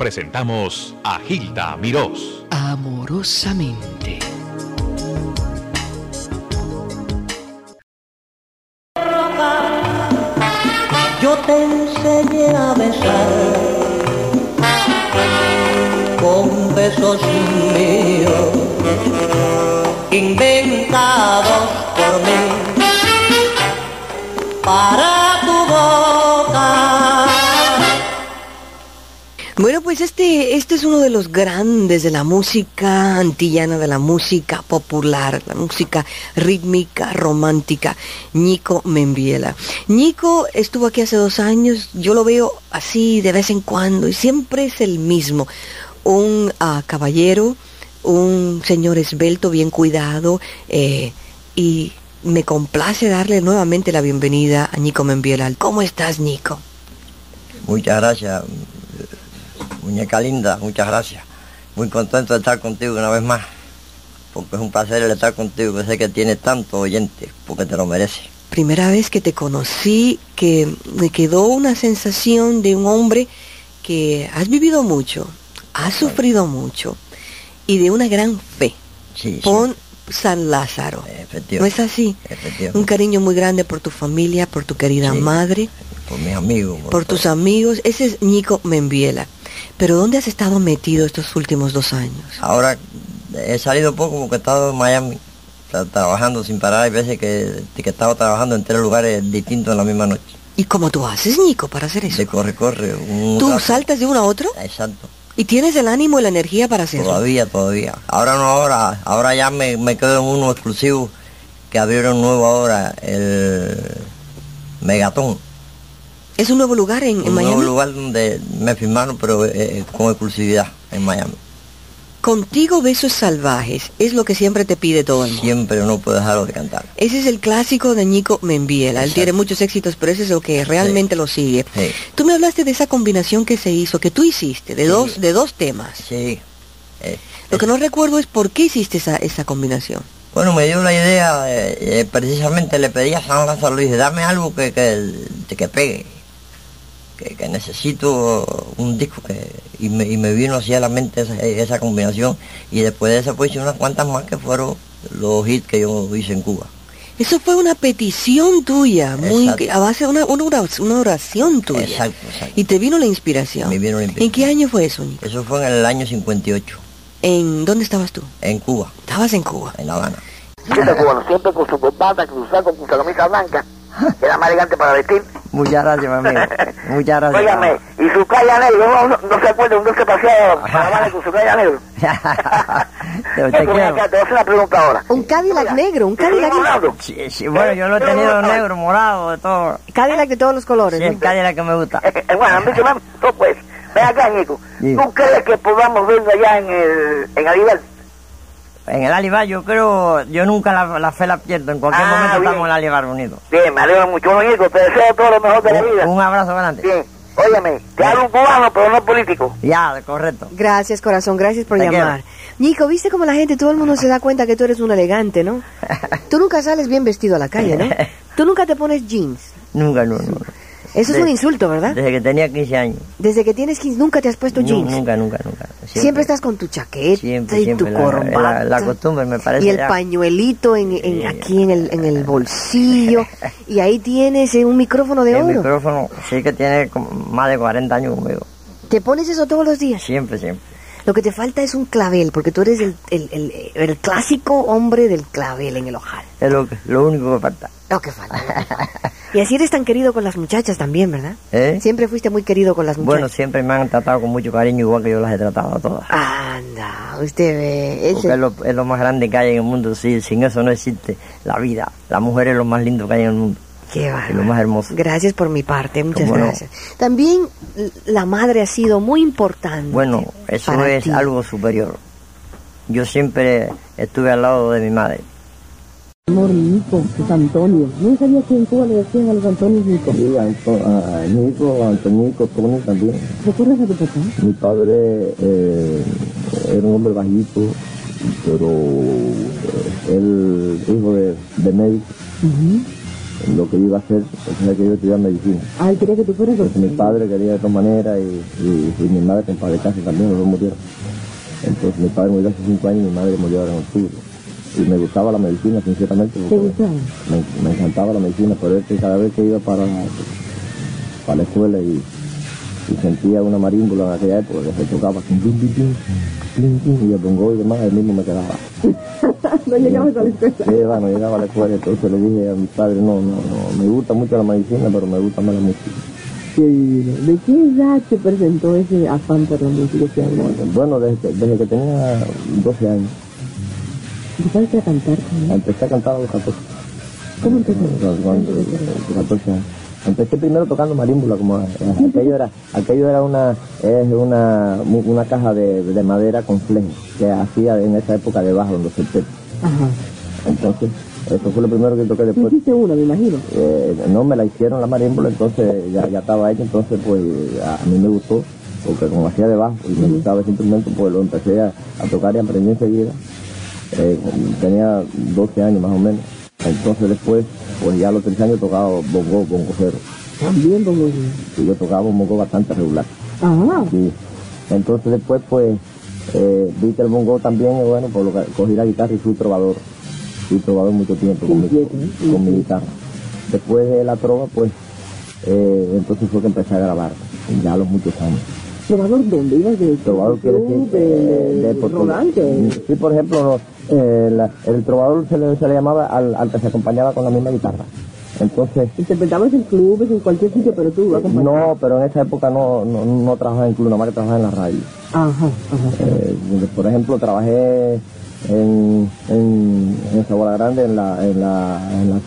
presentamos a Gilda Mirós. Amorosamente. Yo te enseñé a besar con besos míos inventados por mí para Pues este, este es uno de los grandes de la música antillana, de la música popular, la música rítmica, romántica, Nico Membiela. Nico estuvo aquí hace dos años, yo lo veo así de vez en cuando y siempre es el mismo. Un ah, caballero, un señor esbelto, bien cuidado, eh, y me complace darle nuevamente la bienvenida a Nico Membiela. ¿Cómo estás, Nico? Muchas gracias, muñeca linda, muchas gracias. Muy contento de estar contigo una vez más, porque es un placer el estar contigo, que sé que tienes tanto oyente, porque te lo mereces. primera vez que te conocí, que me quedó una sensación de un hombre que has vivido mucho, has sufrido mucho y de una gran fe. Sí, San Lázaro. ¿No es así? Un cariño muy grande por tu familia, por tu querida madre, Por mis amigos. por tus todo. amigos. Ese es Nico Membiela. Pero ¿dónde has estado metido estos últimos dos años? Ahora he salido poco porque he estado en Miami, tra- trabajando sin parar. Hay veces que, que he estado trabajando en tres lugares distintos en la misma noche. ¿Y cómo tú haces, Nico, para hacer eso? De corre, corre. un ¿Tú rato. saltas de uno a otro? Exacto. ¿Y tienes el ánimo y la energía para hacerlo? Todavía, todavía. Ahora no, ahora, ahora ya me, me quedo en uno exclusivo que abrieron nuevo ahora, el Megatón. ¿Es un nuevo lugar en, en un Miami? nuevo lugar donde me firmaron, pero eh, eh, con exclusividad en Miami. Contigo besos salvajes, es lo que siempre te pide todo el mundo. Siempre no puedo dejarlo de cantar. Ese es el clásico de Nico Membiela. Él Exacto. tiene muchos éxitos, pero ese es lo que realmente lo sigue. Sí. Tú me hablaste de esa combinación que se hizo, que tú hiciste, de Sí. dos, de dos temas. Sí. Eh, Lo que no recuerdo es por qué hiciste esa, esa combinación. Bueno, me dio la idea, eh, eh, precisamente le pedí a San dije, dame algo que, que, que pegue, que, que necesito un disco, que, y, me, y me vino así a la mente esa, esa combinación, y después de eso pues hice unas cuantas más que fueron los hits que yo hice en Cuba. Eso fue una petición tuya, muy Exacto. a base de una, una oración, una oración tuya. Exacto, exacto. Y te vino la inspiración. Me vino la ¿En qué año fue eso, Nico? Eso fue en el año 58, ¿En dónde estabas tú? en Cuba, Estabas en Cuba. en La Habana. Este cubano siempre con su corbata, con su saco, con su camisa blanca, que era más elegante para vestir. Muchas gracias, mi amigo. Muchas gracias. Óigame, y su calla negro, no, no, no se acuerda, un día se paseaba Habana con su calla negro. Te- te ven quiero. acá, te voy a hacer una pregunta ahora. Un Cadillac negro, un ¿Te estoy Cadillac? Sí, sí, bueno, yo lo he tenido negro, morado, de todo. Cadillac de todos los colores. Sí, el Cadillac que me gusta. Eh, eh, bueno, a mí que me... Pues, ven acá, Nico. Sí. ¿Tú crees que podamos verlo allá en el... en Alibal? En el Alibar yo creo, yo nunca la, la fe la pierdo, en cualquier Ah, momento bien. estamos en el Alibar unidos. Bien, me alegro mucho, Nico, te deseo todo lo mejor de la vida. Un, abrazo grande. Bien, óyeme, te hablo un cubano, pero no político. Ya, correcto. Gracias, corazón, gracias por Te llamar. Nico, ¿viste cómo la gente, todo el mundo se da cuenta que tú eres un elegante, ¿no? Tú nunca sales bien vestido a la calle, ¿no? Tú nunca te pones jeans. Nunca, no, no. Eso es un insulto, ¿verdad? Desde que tenía 15 años. Desde que tienes 15, nunca te has puesto jeans. Nunca, nunca, nunca. Siempre, estás con tu chaqueta Siempre, y siempre. tu La- corbata. la- la costumbre me parece Y el ya. pañuelito en, en- Sí. aquí en el, en el bolsillo. y ahí tienes eh, un micrófono de El oro. micrófono sí que tiene como más de 40 años conmigo. ¿Te pones eso todos los días? Siempre, siempre. Lo que te falta es un clavel, porque tú eres el, el, el- el clásico hombre del clavel en el ojal. Es lo, que- lo único que falta. Lo que falta. lo que falta. y así eres tan querido con las muchachas también, ¿verdad? ¿Eh? Siempre fuiste muy querido con las Bueno, muchachas. siempre me han tratado con mucho cariño, igual que yo las he tratado a todas. Anda, usted ve. ese- es lo, es lo más grande que hay en el mundo. Sí, sin eso no existe la vida. La mujer es lo más lindo que hay en el mundo. Qué Y bárbaro. lo más hermoso. Gracias por mi parte, muchas ¿Cómo no? gracias. También la madre ha sido muy importante. Bueno, eso es ti. algo superior. Yo siempre estuve al lado de mi madre. Amor, Nico, es Antonio. No sabía que en Cuba le decían a los Antonios Nico. Sí, Anto, a Nico, Antonico, Tony también. ¿Recuerdas a tu papá? Mi padre eh, era un hombre bajito, pero eh, él hijo de, de médico. Lo que iba a hacer, pensaba que yo estudiar medicina. Ah, quería que tú fueras Entonces mi padre quería de todas maneras y, y- y mi madre, compadre casi también, los dos murieron. Entonces mi padre murió hace cinco años y mi madre murió ahora en octubre. Y me gustaba la medicina, sinceramente. ¿Te gustaba? Me, me encantaba la medicina, pero es que cada vez que iba para, para la escuela y, y sentía una marímbula en aquella época que se tocaba, pim, pim, pim, pim, pim, y el bongo y demás, él mismo me quedaba. no llegabas a la escuela. Sí, bueno, llegaba a la escuela, entonces le dije a mi padre, no, no, no, me gusta mucho la medicina, pero me gusta más la música. Qué divino. ¿De qué edad se presentó ese afán por la música? Bueno, desde, desde que tenía 12 años, ¿Empezaste a cantar empecé a cantar a los 14. ¿Cómo cuando- a los 14 años. Empecé primero tocando marímbula, como eh, aquello era, aquello era una, es una, una caja de, de madera con fleje que hacía en esa época debajo en los 70. Ajá. Entonces, eso fue lo primero que toqué después. hiciste una, me imagino. Eh, no me la hicieron la marímbula, entonces ya, ya estaba hecha, entonces pues a, mí me gustó, porque como hacía debajo y me gustaba ese instrumento, pues lo empecé a, a tocar y aprendí enseguida. Eh, tenía 12 años más o menos. Entonces después, pues ya a los 13 años tocaba bongo, bongo cero. También. Y yo tocaba un bongo bastante regular. Ajá. Sí. Entonces después pues eh, vi que el bongo también, y bueno, por lo que cogí la guitarra y fui trovador. Fui trovador mucho tiempo con mi, Inquieto, con mi guitarra. Después de la trova pues eh, entonces fue que empecé a grabar, ya a los muchos años. ¿Trovador dónde? ¿Ibas de Trovador quiere decir club, eh, de, de? Sí, por ejemplo, eh, la- el trovador se le, se le llamaba al, al que se acompañaba con la misma guitarra. Entonces, Interpretabas en clubes, en cualquier sitio, pero tú acompañabas. no, pero en esa época no, no, no trabajaba en club, nada más que trabajaba en la radio. Ajá, ajá. Eh, por ejemplo, trabajé en, en, en Grande, en la, en la, en la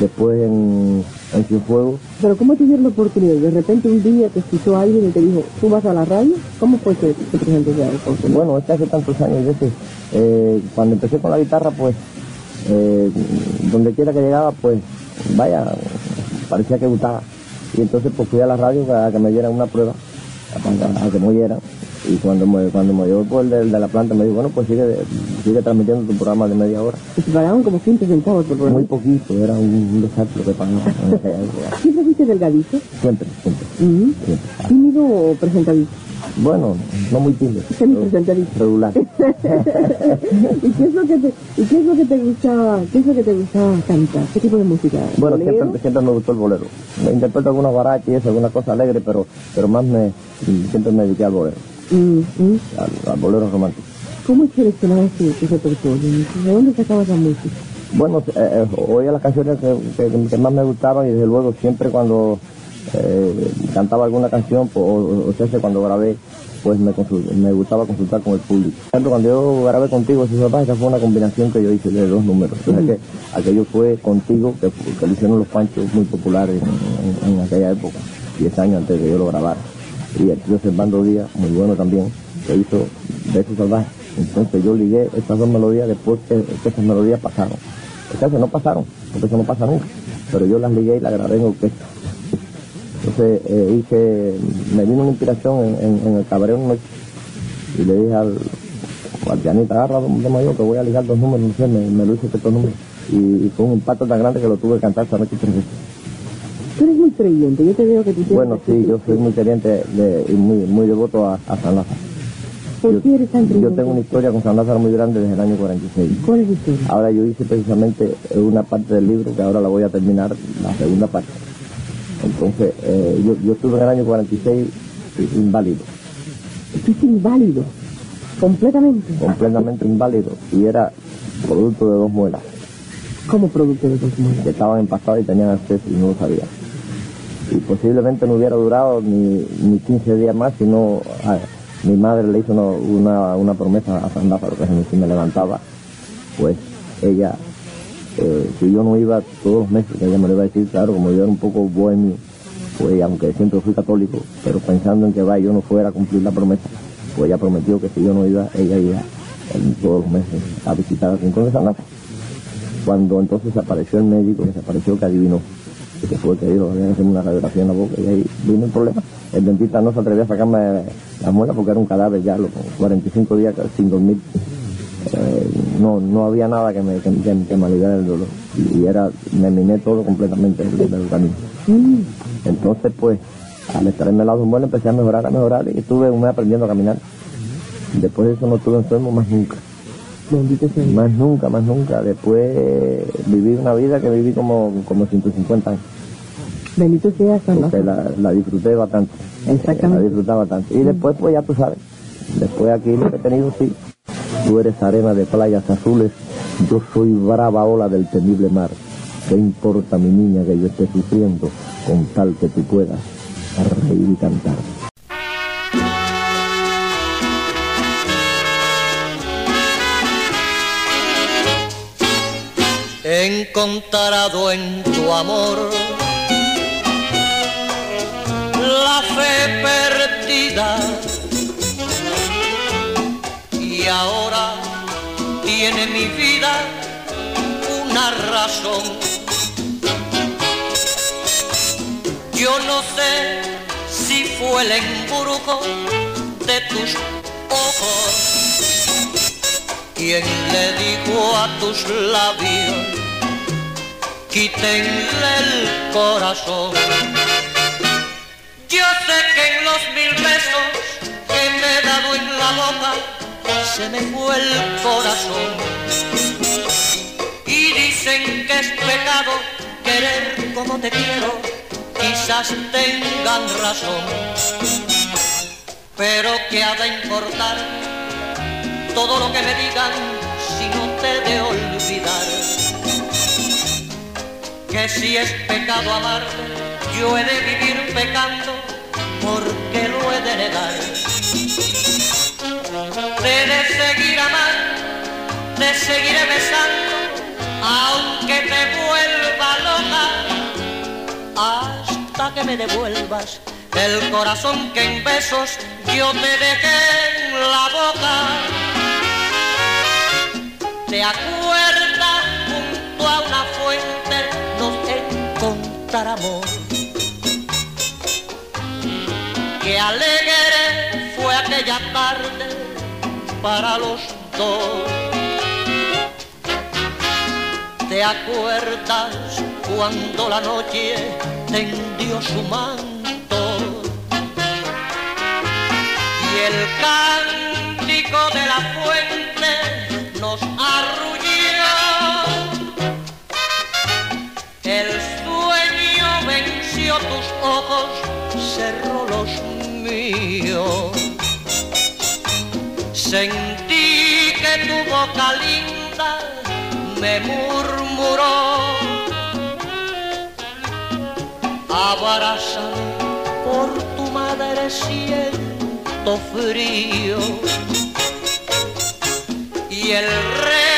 después en, en Cienfuegos. Pero ¿cómo te dieron la oportunidad? De repente un día te escuchó alguien y te dijo, ¿tú vas a la radio? ¿Cómo fue que te esa oportunidad? Bueno, es que hace tantos años, yo sé, eh, cuando empecé con la guitarra, pues, eh, donde quiera que llegaba, pues, vaya, parecía que gustaba. Y entonces pues fui a la radio a que me dieran una prueba, a, a que me oyeran. Y cuando me, cuando me llegó por el de, de la planta, me dijo, bueno, pues sigue, sigue transmitiendo tu programa de media hora. Y te pagaban como 15 centavos por programa. Muy poquito, era un, un desastre que pagaba. ¿Siempre fuiste delgadito? Siempre, siempre. ¿Tímido o presentadito? Bueno, no muy tímido. Semi-presentadito. Regular. ¿Y qué es lo que te, y qué es lo que te gustaba, qué es lo que te gustaba cantar? ¿Qué tipo de música? Bueno, siempre, siempre me gustó el bolero. Me interpreto y eso, algunas cosas alegres, pero, pero más me, siempre me dediqué al bolero, Mm, mm. al, al bolero romántico. ¿Cómo seleccionabas tu, tu repertorio? ¿De dónde sacabas la música? Bueno, eh, eh, oía las canciones que, que- que más me gustaban y desde luego siempre cuando eh, cantaba alguna canción, pues, o, o sea, cuando grabé, pues me, me gustaba consultar con el público. Por ejemplo, cuando yo grabé contigo, si esa fue una combinación que yo hice de dos números. O sea, que aquello fue contigo, que, que lo hicieron los panchos muy populares en, en- en aquella época, 10 años antes de que yo lo grabara. Y el tío Servando Díaz, muy bueno también, que hizo Besos Salvajes. Entonces yo ligué estas dos melodías después que, que esas melodías pasaron. Que no pasaron, porque eso no pasa nunca. Pero yo las ligué y las grabé en orquesta. Entonces eh, me vino una inspiración en, el cabaret una noche y le dije al, pianista, agarra de mayor que voy a ligar dos números, no sé, me, me lo hice estos números. Y, y fue un impacto tan grande que lo tuve que cantar esta noche tres veces. Tú eres muy creyente, yo te veo que tú tienes... Bueno, sí, yo soy muy creyente de- y muy, muy devoto a, a San Lázaro. ¿Por yo- qué eres tan Yo creyente? tengo una historia con San Lázaro muy grande desde el año 46. ¿Cuál es historia? Ahora yo hice precisamente una parte del libro que ahora la voy a terminar, la segunda parte. Entonces, eh, yo, yo estuve en el año 46 inválido, Fuiste inválido, completamente, completamente inválido, y era producto de dos muelas como producto de consumo. que estaban empastadas y tenían acceso y no lo sabía. Y posiblemente no hubiera durado ni, ni 15 días más, sino a- mi madre le hizo una, una, promesa a San Lázaro, que si me levantaba, pues ella, eh, si yo no iba todos los meses, ella me lo iba a decir, claro, como yo era un poco bohemio, pues aunque siempre fui católico, pero pensando en que va, yo no fuera a cumplir la promesa, pues ella prometió que si yo no iba, ella iba todos los meses a visitar al rincón de. Cuando entonces apareció el médico, que se apareció que adivinó, que fue el que dijo, había que hacerme una radiografía en la boca, y ahí vino el problema. El dentista no se atrevía a sacarme la muela porque era un cadáver ya, los 45 días sin dormir. Eh, no, no había nada que me, que, que- el dolor. y era, me miné todo completamente del, del. Entonces, pues, al estar en el lado bueno empecé a mejorar, a mejorar y estuve un mes aprendiendo a caminar. Después de eso no estuve enfermo más nunca. Bendito sea Dios. Más nunca, más nunca. Después viví una vida que viví como, como 150 años. Bendito sea Lázaro. la, la disfruté bastante. Exactamente. La disfrutaba bastante. Y después, pues ya tú sabes. Después aquí lo que he tenido, sí. Tú eres arena de playas azules. Yo soy brava ola del temible mar. ¿Qué importa, mi niña, que yo esté sufriendo con tal que tú puedas reír y cantar? Encontrado en tu amor la fe perdida y ahora tiene mi vida una razón. Yo no sé si fue el embrujo de tus ojos quien le dijo a tus labios, quítenle el corazón. Yo sé que en los mil besos que me he dado en la boca, se me fue el corazón. Y dicen que es pecado querer como te quiero, quizás tengan razón. Pero que ha de importar todo lo que me digan si no te de Que si es pecado amarte, yo he de vivir pecando porque lo he de negar. He de seguir amando, te seguiré besando, aunque te vuelva loca, hasta que me devuelvas el corazón que en besos yo te dejé en la boca. ¿Te acuerdas encontramos? Qué alegre fue aquella tarde para los dos. ¿Te acuerdas cuando la noche tendió su manto? Y el cántico de la fuente nos arrulló. Tus ojos, cerró los míos. Sentí que tu boca linda me murmuró. Abrázame por tu madre siento frío y el resto